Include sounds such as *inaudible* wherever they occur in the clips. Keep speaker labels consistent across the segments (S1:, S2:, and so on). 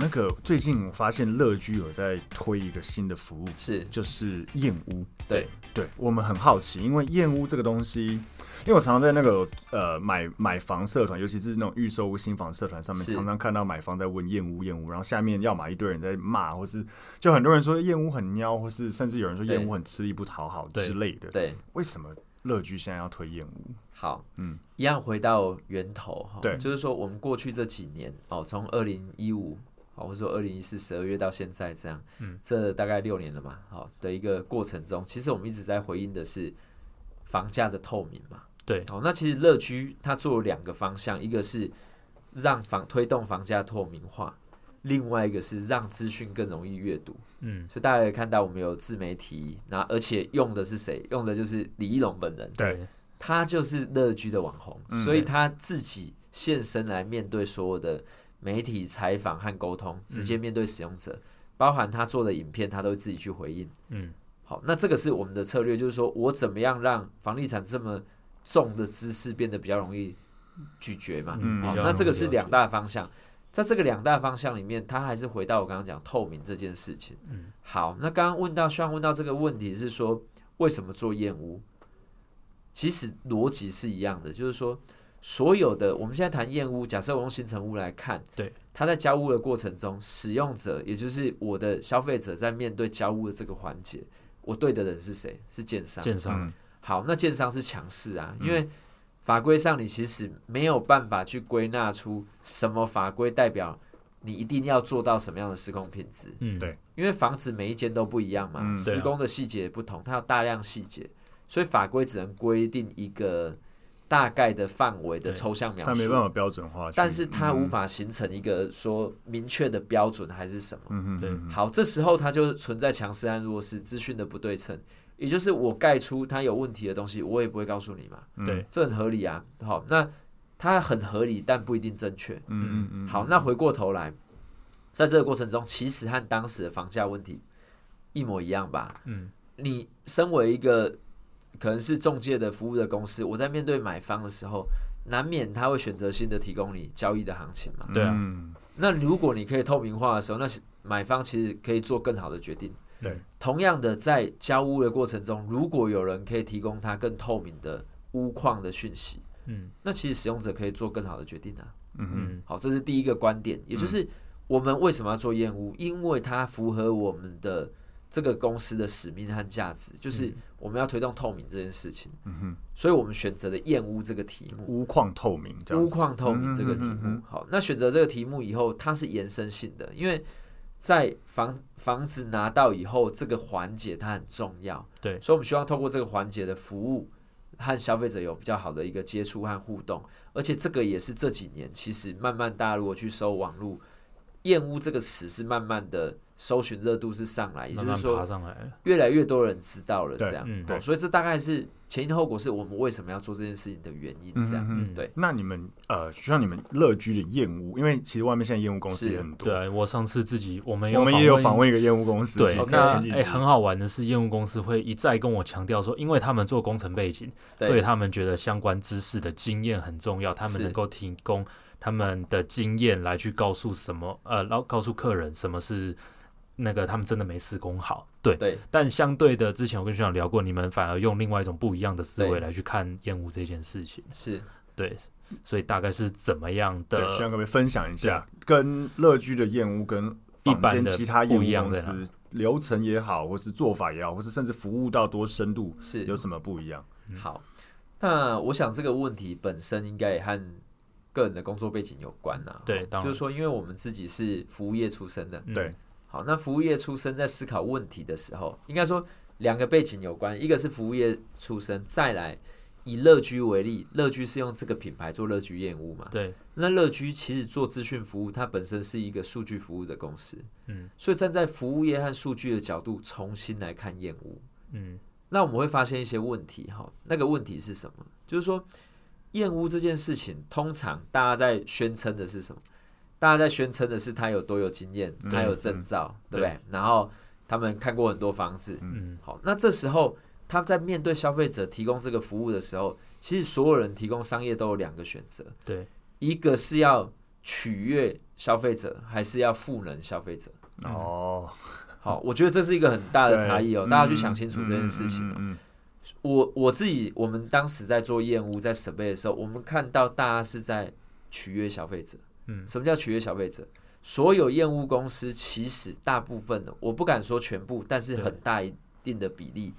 S1: 那个最近我发现乐居有在推一个新的服务，
S2: 是
S1: 就是燕屋。
S2: 对
S1: 对，我们很好奇，因为燕屋这个东西，因为我常常在那个呃买买房社团，尤其是那种预售屋新房社团上面，常常看到买方在问燕屋燕屋，然后下面要么一堆人在骂，或是就很多人说燕屋很喵，或是甚至有人说燕屋很吃力不讨好之类的。
S2: 对，对
S1: 为什么乐居现在要推燕屋？
S2: 好，嗯，一样回到源头哈，
S1: 对，
S2: 就是说我们过去这几年哦，从二零一五。或者说二零一四十二月到现在这样，嗯，这大概六年了嘛，好，的一个过程中，其实我们一直在回应的是房价的透明嘛，
S3: 对，
S2: 好，那其实乐居它做了两个方向，一个是让房推动房价透明化，另外一个是让资讯更容易阅读，嗯，所以大家可以看到我们有自媒体，那而且用的是谁？用的就是李一龙本人，
S1: 对，
S2: 他就是乐居的网红，嗯，所以他自己现身来面对所有的。媒体采访和沟通，直接面对使用者，嗯、包含他做的影片，他都会自己去回应。嗯，好，那这个是我们的策略，就是说我怎么样让房地产这么重的知识变得比较容易咀嚼嘛？嗯，好，那这个是两大方向，在这个两大方向里面，他还是回到我刚刚讲透明这件事情。嗯，好，那刚刚问到，希望问到这个问题是说，为什么做燕屋？其实逻辑是一样的，就是说。所有的我们现在谈验屋，假设我用新成屋来看，
S3: 对，
S2: 它在交屋的过程中，使用者也就是我的消费者在面对交屋的这个环节，我对的人是谁？是建商。
S3: 建商。
S2: 嗯、好，那建商是强势啊，因为法规上你其实没有办法去归纳出什么法规代表你一定要做到什么样的施工品质。
S1: 嗯，对，
S2: 因为房子每一间都不一样嘛，嗯、施工的细节也不同，它有大量细节，所以法规只能规定一个。大概的范围的抽象描述，
S1: 它没办法标准化，
S2: 但是它无法形成一个说明确的标准还是什
S1: 么。对。
S2: 好，这时候它就存在强势和弱势资讯的不对称，也就是我盖出它有问题的东西，我也不会告诉你嘛。
S3: 对，
S2: 这很合理啊。好，那它很合理，但不一定正确。嗯嗯嗯。好，那回过头来，在这个过程中，其实和当时的房价问题一模一样吧？嗯，你身为一个。可能是中介的服务的公司，我在面对买方的时候，难免他会选择性的提供你交易的行情嘛。
S3: 对啊。
S2: 那如果你可以透明化的时候，那买方其实可以做更好的决定。
S1: 对。
S2: 同样的，在交屋的过程中，如果有人可以提供他更透明的屋况的讯息，嗯，那其实使用者可以做更好的决定啊。嗯嗯。好，这是第一个观点，也就是我们为什么要做验屋？因为它符合我们的。这个公司的使命和价值，就是我们要推动透明这件事情。嗯哼，所以我们选择了验屋这个题目。
S1: 屋况透明，
S2: 屋况透明这个题目。好，那选择这个题目以后，它是延伸性的，因为在房房子拿到以后，这个环节它很重要。
S3: 对，
S2: 所以我们希望透过这个环节的服务，和消费者有比较好的一个接触和互动。而且这个也是这几年，其实慢慢大家如果去搜网络，验屋这个词是慢慢的。搜寻热度是上来，也就是说，越来越多人知道了这样，
S1: 对，对，
S2: 所以这大概是前因后果，是我们为什么要做这件事情的原因，这样，
S1: 嗯、
S2: 对。
S1: 那你们呃，就像你们乐居的验屋，因为其实外面现在验屋公司也很多。
S3: 对，我上次自己我们
S1: 我们也有访问一个验屋公司，
S3: 对，那哎、欸，很好玩的是，验屋公司会一再跟我强调说，因为他们做工程背景，所以他们觉得相关知识的经验很重要，他们能够提供他们的经验来去告诉什么呃，然后告诉客人什么是。那个他们真的没施工好，对，
S2: 对，但
S3: 相对的，之前我跟学长聊过，你们反而用另外一种不一样的思维来去看厌恶这件事情，
S2: 是。
S3: 对，所以大概是怎么样的？
S1: 希望各位分享一下，跟乐居的验屋跟
S3: 一般的
S1: 其他验屋公司流程也好，或是做法也好，或是甚至服务到多深度，
S2: 是。
S1: 有什么不一样？
S2: 好，那我想这个问题本身应该也和个人的工作背景有关啊，
S3: 对，
S2: 就是说，因为我们自己是服务业出身的，
S1: 对。
S2: 好，那服务业出身在思考问题的时候，应该说两个背景有关，一个是服务业出身，再来以乐居为例，乐居是用这个品牌做乐居厌恶嘛？
S3: 对。
S2: 那乐居其实做资讯服务，它本身是一个数据服务的公司，嗯，所以站在服务业和数据的角度重新来看验屋，嗯，那我们会发现一些问题哈，那个问题是什么？就是说厌恶这件事情，通常大家在宣称的是什么？大家在宣称的是他有多有经验，他有证照，嗯、对不对？然后他们看过很多房子，嗯，好，那这时候他在面对消费者提供这个服务的时候，其实所有人提供商业都有两个选择，
S3: 对，
S2: 一个是要取悦消费者，还是要赋能消费者？
S1: 哦、嗯，
S2: 好，我觉得这是一个很大的差异哦，大家去想清楚这件事情。嗯，我我自己，我们当时在做验屋在审备的时候，我们看到大家是在取悦消费者。什么叫取悦消费者？所有验屋公司其实大部分的，我不敢说全部，但是很大一定的比例，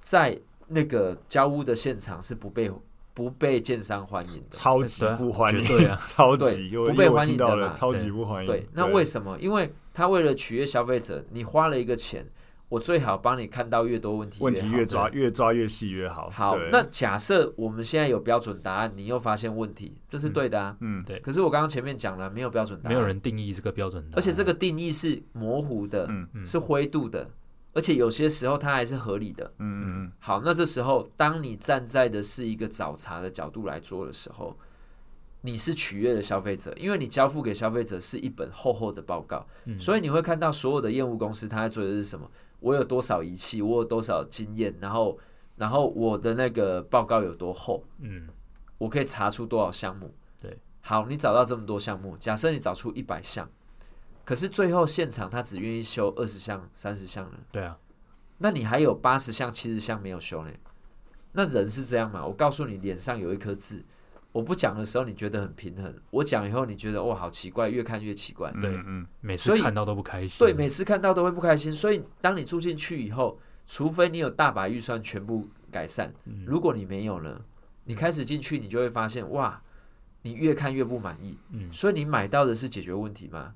S2: 在那个交屋的现场是不被不被建商欢迎的，
S1: 超级不欢迎，
S3: 对啊，*laughs*
S1: 超级
S2: 不被欢迎的嘛，
S1: 超级不欢迎。
S2: 对，那为什么？因为他为了取悦消费者，你花了一个钱。我最好帮你看到越多问题，
S1: 问题越抓越抓越细越好。
S2: 好，那假设我们现在有标准答案，你又发现问题，这是对的啊。
S3: 嗯，对。
S2: 可是我刚刚前面讲了，没有标准答案，
S3: 没有人定义这个标准答案，
S2: 而且这个定义是模糊的，是灰度的，而且有些时候它还是合理的。嗯嗯嗯。好，那这时候当你站在的是一个找茬的角度来做的时候，你是取悦的消费者，因为你交付给消费者是一本厚厚的报告，所以你会看到所有的业务公司他在做的是什么？我有多少仪器，我有多少经验，然后，然后我的那个报告有多厚，嗯，我可以查出多少项目，
S3: 对，
S2: 好，你找到这么多项目，假设你找出一百项，可是最后现场他只愿意修二十项、三十项呢？
S3: 对啊，
S2: 那你还有八十项、七十项没有修呢？那人是这样吗？我告诉你，脸上有一颗痣。我不讲的时候，你觉得很平衡；我讲以后，你觉得哇，好奇怪，越看越奇怪。
S3: 对，嗯，每次看到都不开心。
S2: 对，每次看到都会不开心。所以，当你住进去以后，除非你有大把预算全部改善，如果你没有呢，你开始进去，你就会发现哇，你越看越不满意。嗯，所以你买到的是解决问题吗？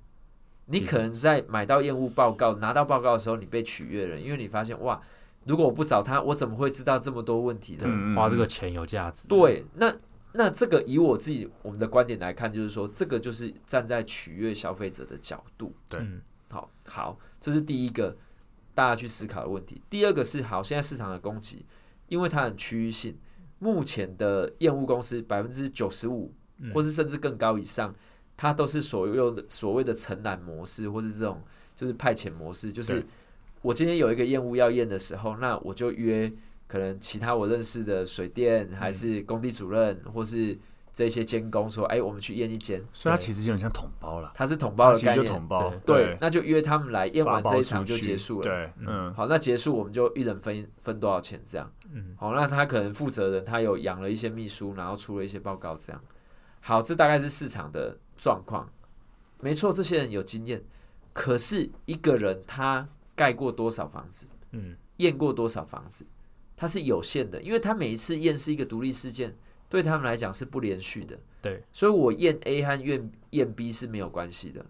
S2: 你可能在买到厌恶报告、拿到报告的时候，你被取悦了，因为你发现哇，如果我不找他，我怎么会知道这么多问题呢？
S3: 花这个钱有价值。
S2: 对，那。那这个以我自己我们的观点来看，就是说，这个就是站在取悦消费者的角度。
S1: 对，
S2: 好，好，这是第一个大家去思考的问题。第二个是，好，现在市场的供给，因为它很区域性，目前的验屋公司百分之九十五，或是甚至更高以上，它都是所有的所谓的承揽模式，或是这种就是派遣模式，就是我今天有一个验屋要验的时候，那我就约。可能其他我认识的水电还是工地主任，或是这些监工说，哎，我们去验一间，
S1: 所以他其实有点像统包了。
S2: 他是统包的概念，
S1: 统包。
S2: 对，那就约他们来验完这一场就结束了。
S1: 对，嗯，
S2: 好，那结束我们就一人分分多少钱这样。嗯，好，那他可能负责人他有养了一些秘书，然后出了一些报告这样。好，这大概是市场的状况。没错，这些人有经验，可是一个人他盖过多少房子？嗯，验过多少房子？它是有限的，因为它每一次验是一个独立事件，对他们来讲是不连续的。
S3: 对，
S2: 所以我验 A 和验验 B 是没有关系的，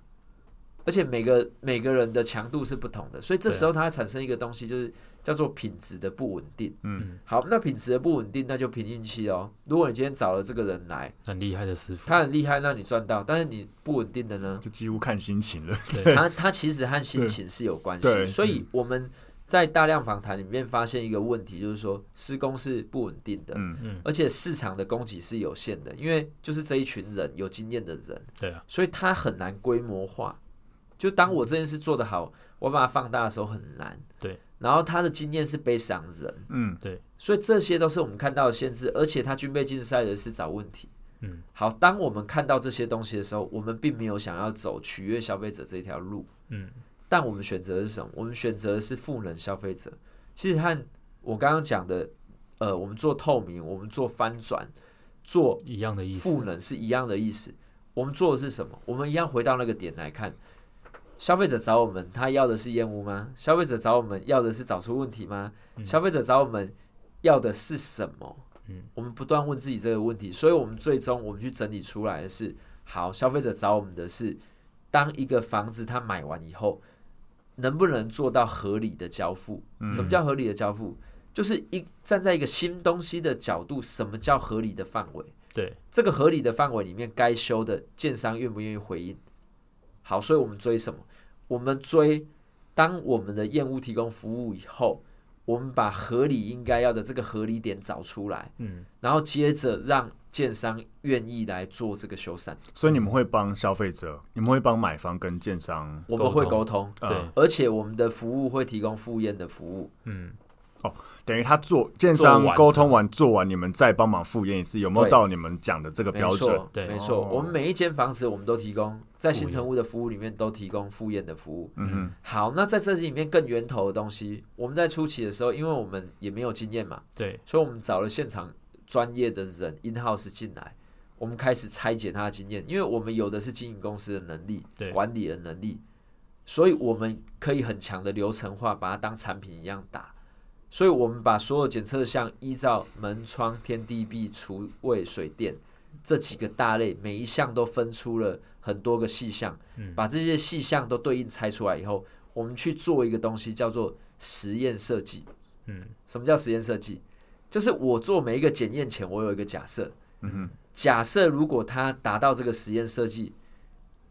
S2: 而且每个每个人的强度是不同的，所以这时候它产生一个东西，就是叫做品质的不稳定。嗯，好，那品质的不稳定，那就凭运气哦。如果你今天找了这个人来，
S3: 很厉害的师傅，
S2: 他很厉害，那你赚到；但是你不稳定的呢，
S1: 就几乎看心情了。
S2: 对，他他其实和心情是有关系，所以我们。在大量访谈里面发现一个问题，就是说施工是不稳定的，嗯嗯，而且市场的供给是有限的，因为就是这一群人有经验的人，
S3: 对啊，
S2: 所以他很难规模化。就当我这件事做得好，我把它放大的时候很难，
S3: 对。
S2: 然后他的经验是悲伤人，
S3: 嗯，对。
S2: 所以这些都是我们看到的限制，而且他军备竞赛的是找问题，嗯。好，当我们看到这些东西的时候，我们并没有想要走取悦消费者这条路，嗯。但我们选择的是什么？我们选择的是赋能消费者。其实和我刚刚讲的，呃，我们做透明，我们做翻转，做
S3: 一样的意思。
S2: 赋能是一样的意思。我们做的是什么？我们一样回到那个点来看，消费者找我们，他要的是厌恶吗？消费者找我们要的是找出问题吗？嗯、消费者找我们要的是什么？嗯，我们不断问自己这个问题，所以我们最终我们去整理出来的是：好，消费者找我们的是，当一个房子他买完以后。能不能做到合理的交付？什么叫合理的交付？就是一站在一个新东西的角度，什么叫合理的范围？
S3: 对，
S2: 这个合理的范围里面，该修的建商愿不愿意回应？好，所以我们追什么？我们追当我们的业务提供服务以后，我们把合理应该要的这个合理点找出来，嗯，然后接着让建商愿意来做这个修缮。
S1: 所以你们会帮消费者，你们会帮买方跟建商，
S2: 我们会沟通，
S1: 嗯、
S2: 对，而且我们的服务会提供复验的服务，
S3: 嗯。
S1: 哦，等于他做建商沟通完做完，你们再帮忙复验一次，有没有到你们讲的这个标准？
S2: 对，没错，我们每一间房子我们都提供，在新成屋的服务里面都提供复验的服务。嗯哼，好，那在这里面更源头的东西，我们在初期的时候，因为我们也没有经验嘛，
S3: 对，
S2: 所以我们找了现场专业的人 in house 进来，我们开始拆解他的经验，因为我们有的是经营公司的能力，对，管理的能力，所以我们可以很强的流程化，把它当产品一样打。所以，我们把所有检测项依照门窗、天地壁、厨卫、水电这几个大类，每一项都分出了很多个细项。把这些细项都对应拆出来以后，我们去做一个东西，叫做实验设计。嗯，什么叫实验设计？就是我做每一个检验前，我有一个假设。嗯哼，假设如果它达到这个实验设计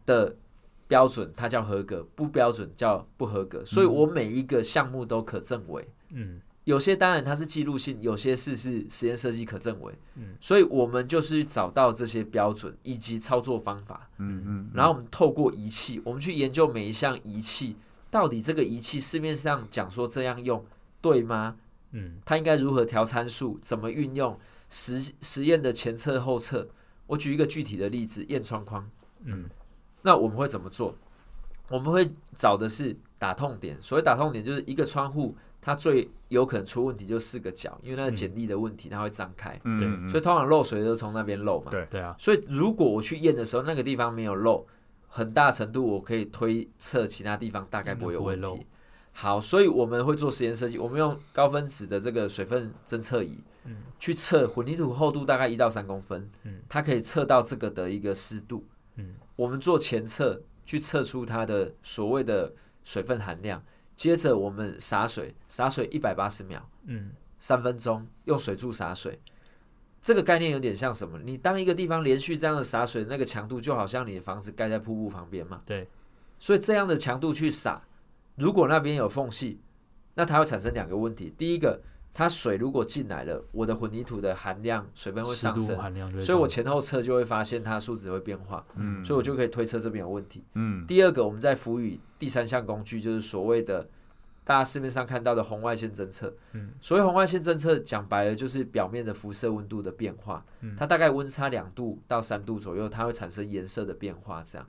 S2: 的标准，它叫合格；不标准叫不合格。所以我每一个项目都可证伪。嗯。有些当然它是记录性，有些事是实验设计可证伪，嗯，所以我们就是找到这些标准以及操作方法，嗯嗯，然后我们透过仪器，我们去研究每一项仪器，到底这个仪器市面上讲说这样用对吗？嗯，它应该如何调参数，怎么运用实实验的前测后测？我举一个具体的例子，验窗框，嗯，那我们会怎么做？我们会找的是打痛点，所谓打痛点就是一个窗户。它最有可能出问题就四个角，因为那个剪力的问题，它会张开。嗯，对，所以通常漏水都从那边漏嘛。
S1: 对，
S3: 对啊。
S2: 所以如果我去验的时候，那个地方没有漏，很大程度我可以推测其他地方大概不会有问题。好，所以我们会做实验设计，我们用高分子的这个水分侦测仪，嗯，去测混凝土厚度大概一到三公分，嗯，它可以测到这个的一个湿度，嗯，我们做前测去测出它的所谓的水分含量。接着我们洒水，洒水一百八十秒，嗯，三分钟，用水柱洒水。这个概念有点像什么？你当一个地方连续这样的洒水，那个强度就好像你的房子盖在瀑布旁边嘛。
S3: 对，
S2: 所以这样的强度去洒，如果那边有缝隙，那它会产生两个问题。第一个，它水如果进来了，我的混凝土的含量水分会上升，所以我前后测就会发现它数值会变化，嗯，所以我就可以推测这边有问题，嗯。第二个，我们在辅以第三项工具，就是所谓的大家市面上看到的红外线侦测，嗯，所谓红外线侦测，讲白了就是表面的辐射温度的变化，它大概温差两度到三度左右，它会产生颜色的变化，这样。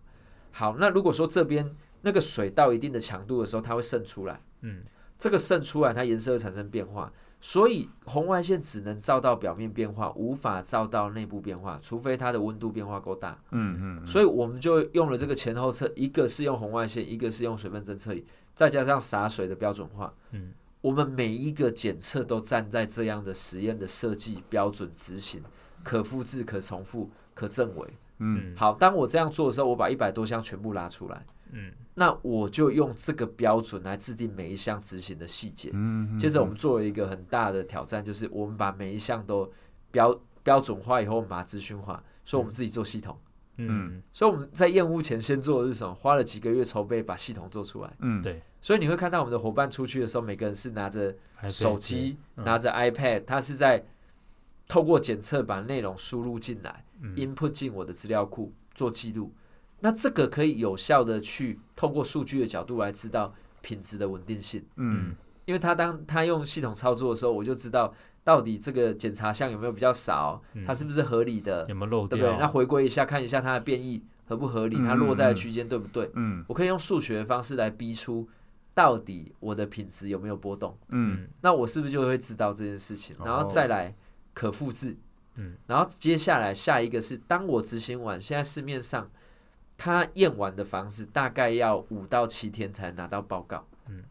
S2: 好，那如果说这边那个水到一定的强度的时候，它会渗出来，嗯，这个渗出来，它颜色会产生变化。所以红外线只能照到表面变化，无法照到内部变化，除非它的温度变化够大。嗯嗯，嗯。所以我们就用了这个前后测，一个是用红外线，一个是用水分侦测仪，再加上洒水的标准化。嗯。我们每一个检测都站在这样的实验的设计标准执行，可复制、可重复、可证伪。嗯。好，当我这样做的时候，我把一百多项全部拉出来。嗯，那我就用这个标准来制定每一项执行的细节。嗯，接着我们做了一个很大的挑战，就是我们把每一项都标标准化以后，我们把它资讯化，所以我们自己做系统。嗯，所以我们在验屋前先做的是什么？花了几个月筹备，把系统做出来。嗯，对。所以你会看到我们的伙伴出去的时候，每个人是拿着手机，拿着 iPad，他是在透过检测把内容输入进来，input 进我的资料库做记录。那这个可以有效的去透过数据的角度来知道品质的稳定性。嗯，因为他当他用系统操作的时候，我就知道到底这个检查项有没有比较少，它是不是合理的，有没有漏掉，对不对？那回归一下，看一下它的变异合不合理，它落在的区间对不对？嗯，我可以用数学的方式来逼出到底我的品质有没有波动。嗯，那我是不是就会知道这件事情？然后再来可复制。嗯，然后接下来下一个是当我执行完，现在市面上。他验完的房子大概要五到七天才拿到报告。嗯，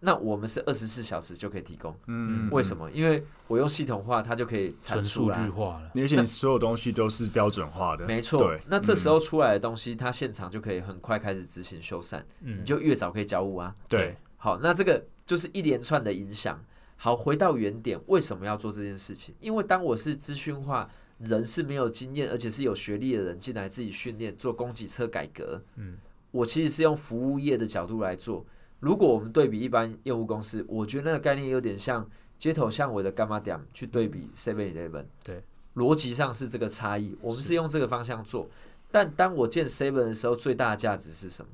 S2: 那我们是二十四小时就可以提供。
S1: 嗯，
S2: 为什么？因为我用系统化，它就可以
S3: 纯数据化了，
S1: 而且你所有东西都是标准化的。
S2: 没错。那这时候出来的东西，它现场就可以很快开始执行修缮，嗯，你就越早可以交物啊。
S1: 对。
S2: 好，那这个就是一连串的影响。好，回到原点，为什么要做这件事情？因为当我是资讯化，人是没有经验，而且是有学历的人进来自己训练做供给侧改革，嗯，我其实是用服务业的角度来做。如果我们对比一般业务公司，我觉得那个概念有点像街头巷尾的干妈店去对比 Seven Eleven，
S3: 对，
S2: 逻辑上是这个差异。我们是用这个方向做，但当我见 Seven 的时候，最大的价值是什么？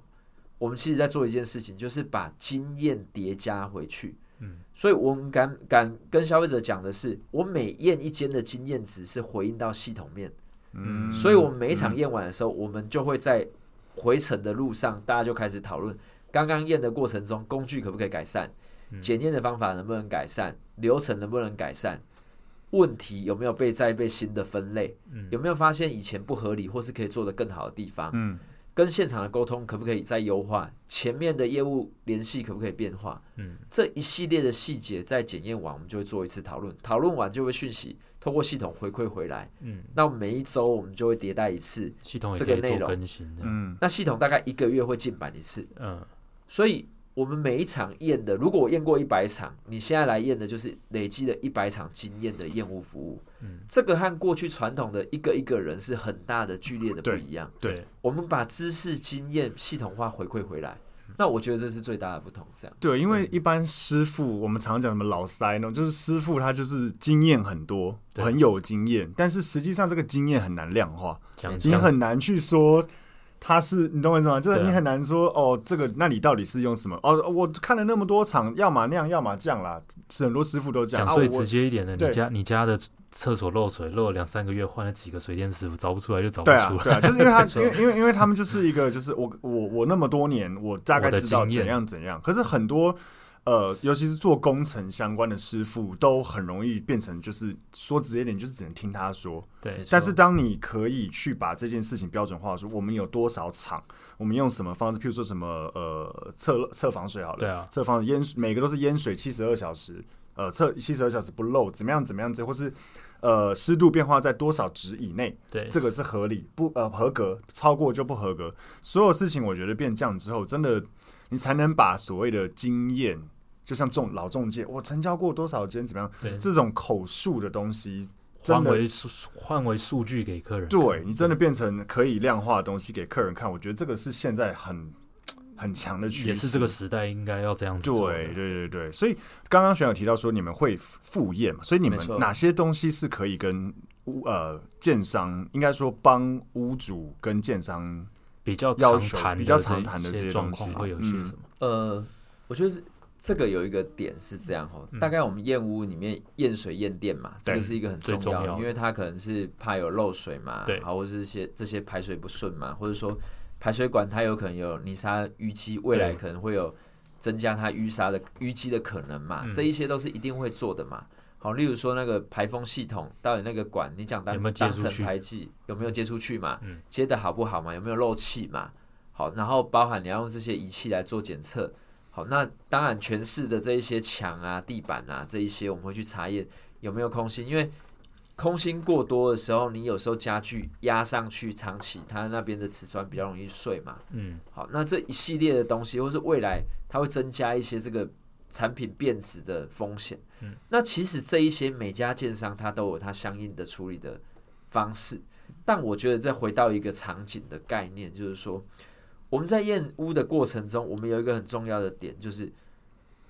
S2: 我们其实在做一件事情，就是把经验叠加回去。嗯，所以我们敢敢跟消费者讲的是，我每验一间的经验值是回应到系统面。嗯，所以我们每一场验完的时候，我们就会在回程的路上，大家就开始讨论。刚刚验的过程中，工具可不可以改善？检验的方法能不能改善？流程能不能改善？问题有没有被再被新的分类？有没有发现以前不合理或是可以做得更好的地方？嗯，跟现场的沟通可不可以再优化？前面的业务联系可不可以变化？嗯，这一系列的细节在检验完，我们就会做一次讨论。讨论完就会讯息通过系统回馈回来。嗯，那每一周我们就会迭代一次
S3: 系统
S2: 这个内容
S3: 更新。
S2: 嗯，那系统大概一个月会进版一次。
S3: 嗯。
S2: 所以，我们每一场验的，如果我验过一百场，你现在来验的，就是累积了一百场经验的验屋服务。嗯，这个和过去传统的一个一个人是很大的剧烈的不一样。
S1: 对，对
S2: 我们把知识经验系统化回馈回来，那我觉得这是最大的不同。这样
S1: 对，因为一般师傅，我们常讲什么老塞呢？就是师傅他就是经验很多，很有经验，但是实际上这个经验很难量化，你很难去说。他是你懂我意思吗？就是你很难说哦，这个那你到底是用什么？哦，我看了那么多场，要么那样，要么这样啦。是很多师傅都这样。
S3: 讲最直接一点的，你家你家的厕所漏水，漏了两三个月，换了几个水电师傅，找不出来就找不出来。
S1: 对啊，对啊，*laughs* 就是因为他，因为因为因为他们就是一个，就是我我我那么多年，我大概知道怎样怎样。可是很多。呃，尤其是做工程相关的师傅，都很容易变成就是说直接点，就是只能听他说。
S3: 对。
S1: 但是当你可以去把这件事情标准化，说我们有多少厂，我们用什么方式，譬如说什么呃测测防水好了，
S3: 对啊，
S1: 测防淹每个都是淹水七十二小时，呃测七十二小时不漏，怎么样怎么样子，或是呃湿度变化在多少值以内，
S3: 对，
S1: 这个是合理不呃合格，超过就不合格。所有事情我觉得变这样之后，真的你才能把所谓的经验。就像中老中介，我成交过多少间，怎么样？对这种口述的东西，
S3: 换为数换为数据给客人。
S1: 对，你真的变成可以量化的东西给客人看，我觉得这个是现在很 *tsk* 很强的趋势，
S3: 也是这个时代应该要这样做。
S1: 对对对对，所以刚刚学长提到说你们会副业嘛，所以你们哪些东西是可以跟屋呃建商，应该说帮屋主跟建商
S3: 比较常谈
S1: 比较常谈的这些
S3: 状况会有些什么？
S2: 呃，我觉得是。这个有一个点是这样哈，大概我们验屋里面验水验电嘛，这个是一个很重要，因为它可能是怕有漏水嘛，好，或者是些这些排水不顺嘛，或者说排水管它有可能有泥沙淤积，未来可能会有增加它淤沙的淤积的可能嘛，这一些都是一定会做的嘛。好，例如说那个排风系统到底那个管你讲单单层排气有没有接出去嘛？接的好不好嘛？有没有漏气嘛？好，然后包含你要用这些仪器来做检测。好，那当然，全市的这一些墙啊、地板啊，这一些我们会去查验有没有空心，因为空心过多的时候，你有时候家具压上去，长期它那边的瓷砖比较容易碎嘛。嗯，好，那这一系列的东西，或是未来它会增加一些这个产品变质的风险。嗯，那其实这一些每家建商它都有它相应的处理的方式，但我觉得再回到一个场景的概念，就是说。我们在验屋的过程中，我们有一个很重要的点，就是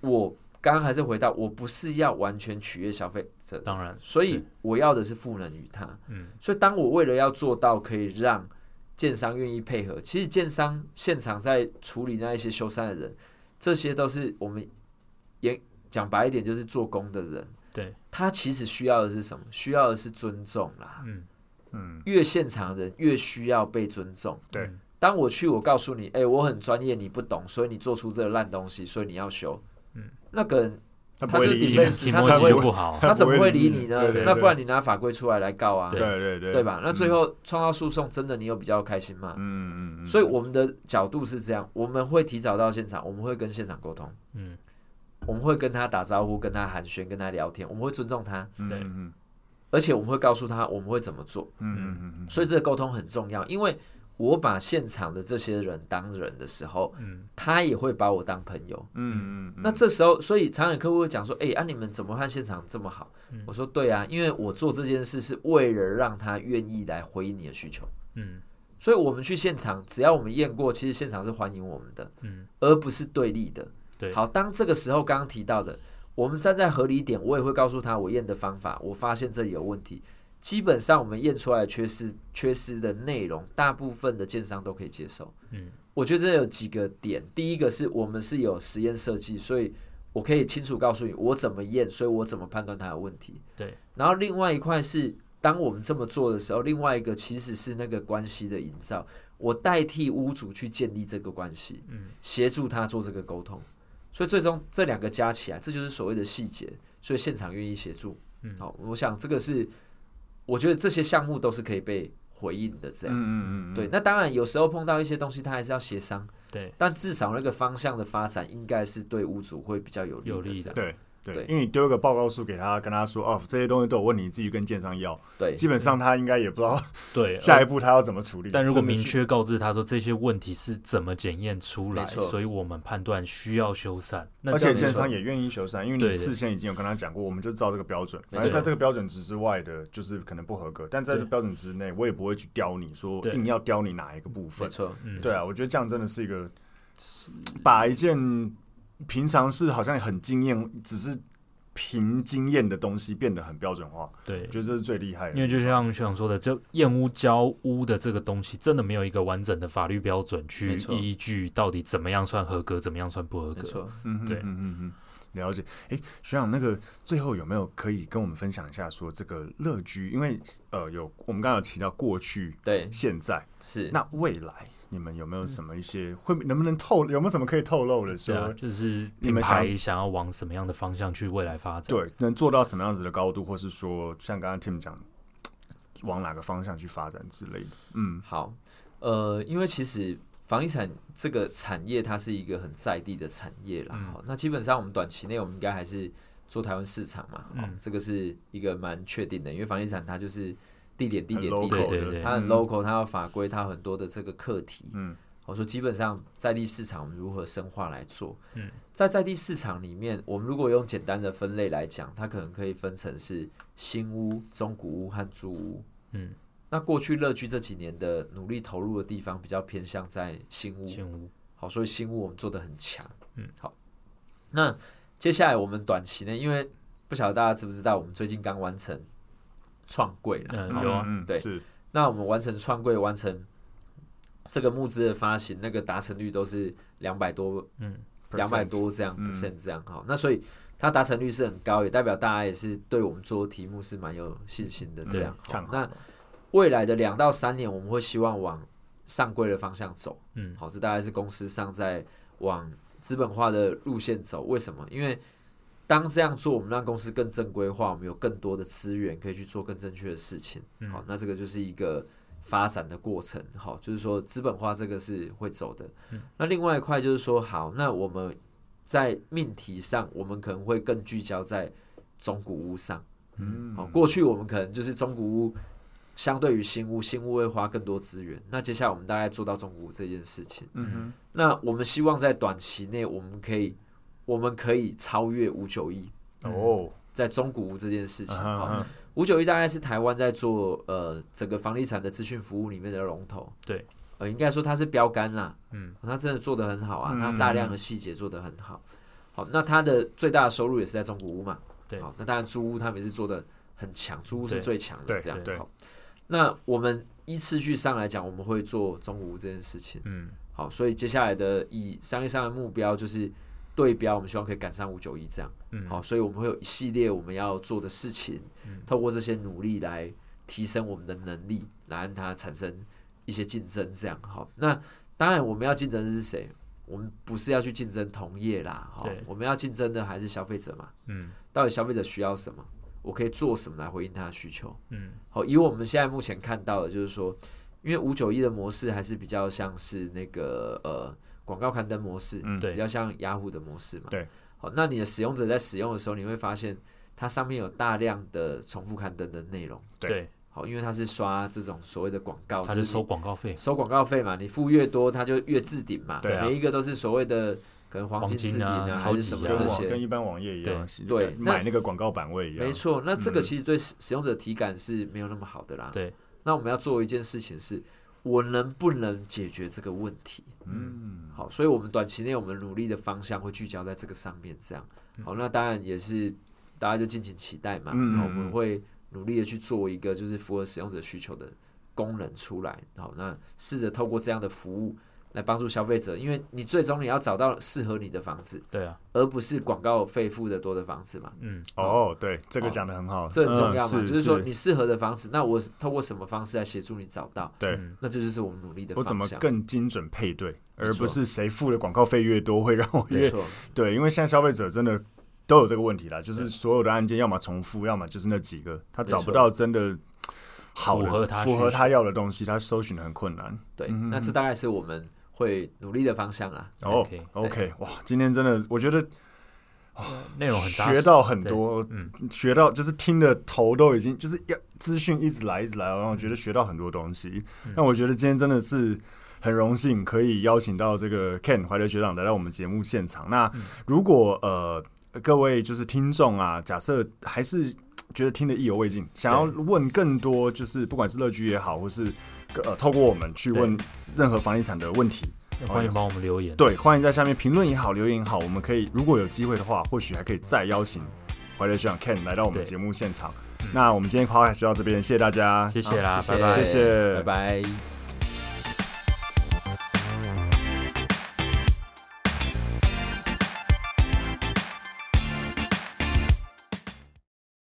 S2: 我刚刚还是回到，我不是要完全取悦消费者，
S3: 当然，
S2: 所以我要的是赋能于他。嗯，所以当我为了要做到可以让建商愿意配合，其实建商现场在处理那一些修缮的人，这些都是我们也讲白一点，就是做工的人。
S3: 对，
S2: 他其实需要的是什么？需要的是尊重啦。嗯嗯，越现场的人越需要被尊重。
S1: 对。
S2: 当我去，我告诉你，哎、欸，我很专业，你不懂，所以你做出这个烂东西，所以你要修。嗯，那个人他是 defense，他怎么会不好？*laughs* 他怎么会理你呢？那不然你拿法规出来来告啊？
S1: 对对对，
S2: 对吧？那最后创造诉讼，真的你有比较开心吗？嗯嗯嗯。所以我们的角度是这样，我们会提早到现场，我们会跟现场沟通。嗯，我们会跟他打招呼，跟他寒暄，跟他聊天，我们会尊重他，
S3: 对，
S2: 而且我们会告诉他我们会怎么做，
S1: 嗯嗯嗯嗯，
S2: 所以这个沟通很重要，因为我把现场的这些人当人的时候，
S3: 嗯，
S2: 他也会把我当朋友，
S1: 嗯嗯，
S2: 那这时候，所以常常客户会讲说，哎，啊你们怎么看现场这么好？我说对啊，因为我做这件事是为了让他愿意来回应你的需求，
S3: 嗯。
S2: 所以，我们去现场，只要我们验过，其实现场是欢迎我们的，
S3: 嗯，
S2: 而不是对立的。
S3: 对，
S2: 好，当这个时候刚刚提到的，我们站在合理点，我也会告诉他我验的方法，我发现这里有问题。基本上，我们验出来的缺失、缺失的内容，大部分的建商都可以接受。
S3: 嗯，
S2: 我觉得这有几个点，第一个是我们是有实验设计，所以我可以清楚告诉你我怎么验，所以我怎么判断它有问题。
S3: 对，
S2: 然后另外一块是。当我们这么做的时候，另外一个其实是那个关系的营造，我代替屋主去建立这个关系，嗯，协助他做这个沟通，所以最终这两个加起来，这就是所谓的细节，所以现场愿意协助，嗯，好，我想这个是，我觉得这些项目都是可以被回应的，这样，嗯嗯嗯，对，那当然有时候碰到一些东西，他还是要协商，
S3: 对，
S2: 但至少那个方向的发展应该是对屋主会比较有利的，
S3: 有利的，
S1: 对。对，因为你丢一个报告书给他，跟他说哦，这些东西都有问题，你自己跟建商要。
S2: 对，
S1: 基本上他应该也不知道
S3: 对 *laughs*
S1: 下一步他要怎么处理。
S3: 但如果明确告知他说这些问题是怎么检验出来，所以我们判断需要修缮。
S1: 而且建商也愿意修缮，因为你事先已经有跟他讲过，我们就照这个标准。反正在这个标准值之外的，就是可能不合格。但在这标准值内，我也不会去刁你说硬要刁你哪一个部分。
S2: 没错，
S1: 对啊，我觉得这样真的是一个把一件平常是好像很惊艳，只是。凭经验的东西变得很标准化，对，觉得这是最厉害的。
S3: 因为就像学长说的，这验屋交屋的这个东西，真的没有一个完整的法律标准去依据，到底怎么样算合格，怎么样算不合格。
S2: 没错，
S1: 嗯，对，嗯嗯嗯，了解。哎，学长，那个最后有没有可以跟我们分享一下，说这个乐居，因为呃，有我们刚刚有提到过去，
S2: 对，
S1: 现在
S2: 是
S1: 那未来。你们有没有什么一些会能不能透有没有什么可以透露的说？
S3: 啊就是你们想想要往什么样的方向去未来发展？
S1: 对，能做到什么样子的高度，或是说像刚刚 Tim 讲，往哪个方向去发展之类的？嗯，
S2: 好，呃，因为其实房地产这个产业它是一个很在地的产业啦。那基本上我们短期内我们应该还是做台湾市场嘛。嗯，这个是一个蛮确定的，因为房地产它就是。地点地点地点，它很 local，它有法规，它有很多的这个课题。嗯，我说基本上在地市场我们如何深化来做？嗯，在在地市场里面，我们如果用简单的分类来讲，它可能可以分成是新屋、中古屋和租屋。嗯，那过去乐居这几年的努力投入的地方比较偏向在新屋。新屋，好，所以新屋我们做的很强。嗯，好，那接下来我们短期内，因为不晓得大家知不知道，我们最近刚完成。创柜了，
S3: 嗯，有啊，
S1: 嗯，
S2: 对，
S1: 是。
S2: 那我们完成创柜，完成这个募资的发行，那个达成率都是两百多，嗯，两百多这样，percent 这样哈。那所以它达成率是很高，也代表大家也是对我们做题目是蛮有信心的这样。好，那未来的两到三年，我们会希望往上柜的方向走，嗯，好，这大概是公司上在往资本化的路线走。为什么？因为当这样做，我们让公司更正规化，我们有更多的资源可以去做更正确的事情。好，那这个就是一个发展的过程。好，就是说资本化这个是会走的。那另外一块就是说，好，那我们在命题上，我们可能会更聚焦在中古屋上。嗯，好，过去我们可能就是中古屋相对于新屋，新屋会花更多资源。那接下来我们大概做到中古屋这件事情。嗯哼，那我们希望在短期内我们可以。我们可以超越五九一
S1: 哦，
S2: 在中古屋这件事情，五九一大概是台湾在做呃整个房地产的资讯服务里面的龙头，
S3: 对，
S2: 呃，应该说它是标杆啦，嗯，它真的做得很好啊，它大量的细节做得很好，好，那它的最大的收入也是在中古屋嘛，对，好，那当然租屋他们也是做的很强，租屋是最强的这样，好，那我们依次序上来讲，我们会做中古屋这件事情，嗯，好，所以接下来的以商业上的目标就是。对标，我们希望可以赶上五九一这样，嗯，好，所以我们会有一系列我们要做的事情，嗯，透过这些努力来提升我们的能力，来让它产生一些竞争，这样好。那当然，我们要竞争的是谁？我们不是要去竞争同业啦，好，我们要竞争的还是消费者嘛，嗯，到底消费者需要什么？我可以做什么来回应他的需求？嗯，好，以我们现在目前看到的，就是说，因为五九一的模式还是比较像是那个呃。广告刊登模式，嗯，对，比较像雅虎的模式嘛，
S1: 对。
S2: 好，那你的使用者在使用的时候，你会发现它上面有大量的重复刊登的内容。
S3: 对，
S2: 好，因为它是刷这种所谓的广告，
S3: 它是收广告费，
S2: 收广告费嘛，你付越多，它就越置顶嘛。
S1: 对啊，
S2: 每一个都是所谓的可能黄金置顶啊，还是什么这些，
S1: 跟一般网页一样，
S2: 对，
S1: 买那个广告版位一样。
S2: 没错，那这个其实对使用者体感是没有那么好的啦。
S3: 对，
S2: 那我们要做一件事情是。我能不能解决这个问题？
S1: 嗯，
S2: 好，所以，我们短期内我们努力的方向会聚焦在这个上面。这样，好，那当然也是大家就敬请期待嘛。嗯，我们会努力的去做一个就是符合使用者需求的功能出来。好，那试着透过这样的服务。来帮助消费者，因为你最终你要找到适合你的房子，
S3: 对啊，
S2: 而不是广告费付的多的房子嘛。
S1: 嗯，哦，对，这个讲的很好，
S2: 这很重要嘛，就是说你适合的房子，那我透过什么方式来协助你找到？
S1: 对，
S2: 那这就是我们努力的方向。
S1: 我怎么更精准配对，而不是谁付的广告费越多会让我越 *laughs* 对，因为现在消费者真的都有这个问题啦，就是所有的案件要么重复，要么就是那几个，他找不到真的好
S3: 符合他
S1: 符合他要的东西，他搜寻的很困难。
S2: 对，那这大概是我们。会努力的方向啊。
S1: 哦，OK，哇，今天真的，我觉得
S3: 内容很
S1: 学到很多，嗯，学到就是听的头都已经就是要资讯一直来一直来，然后我觉得学到很多东西。那我觉得今天真的是很荣幸可以邀请到这个 Ken 怀德学长来到我们节目现场。那如果呃各位就是听众啊，假设还是觉得听得意犹未尽，想要问更多，就是不管是乐居也好，或是。呃，透过我们去问任何房地产的问题，
S3: 欢迎帮我们留言。
S1: 对，欢迎在下面评论也好，留言也好，我们可以如果有机会的话，或许还可以再邀请怀德学长 Ken 来到我们节目现场。那我们今天 Podcast 就到这边，谢谢大家，
S3: 谢谢啦，
S1: 拜拜，谢谢，
S2: 拜拜。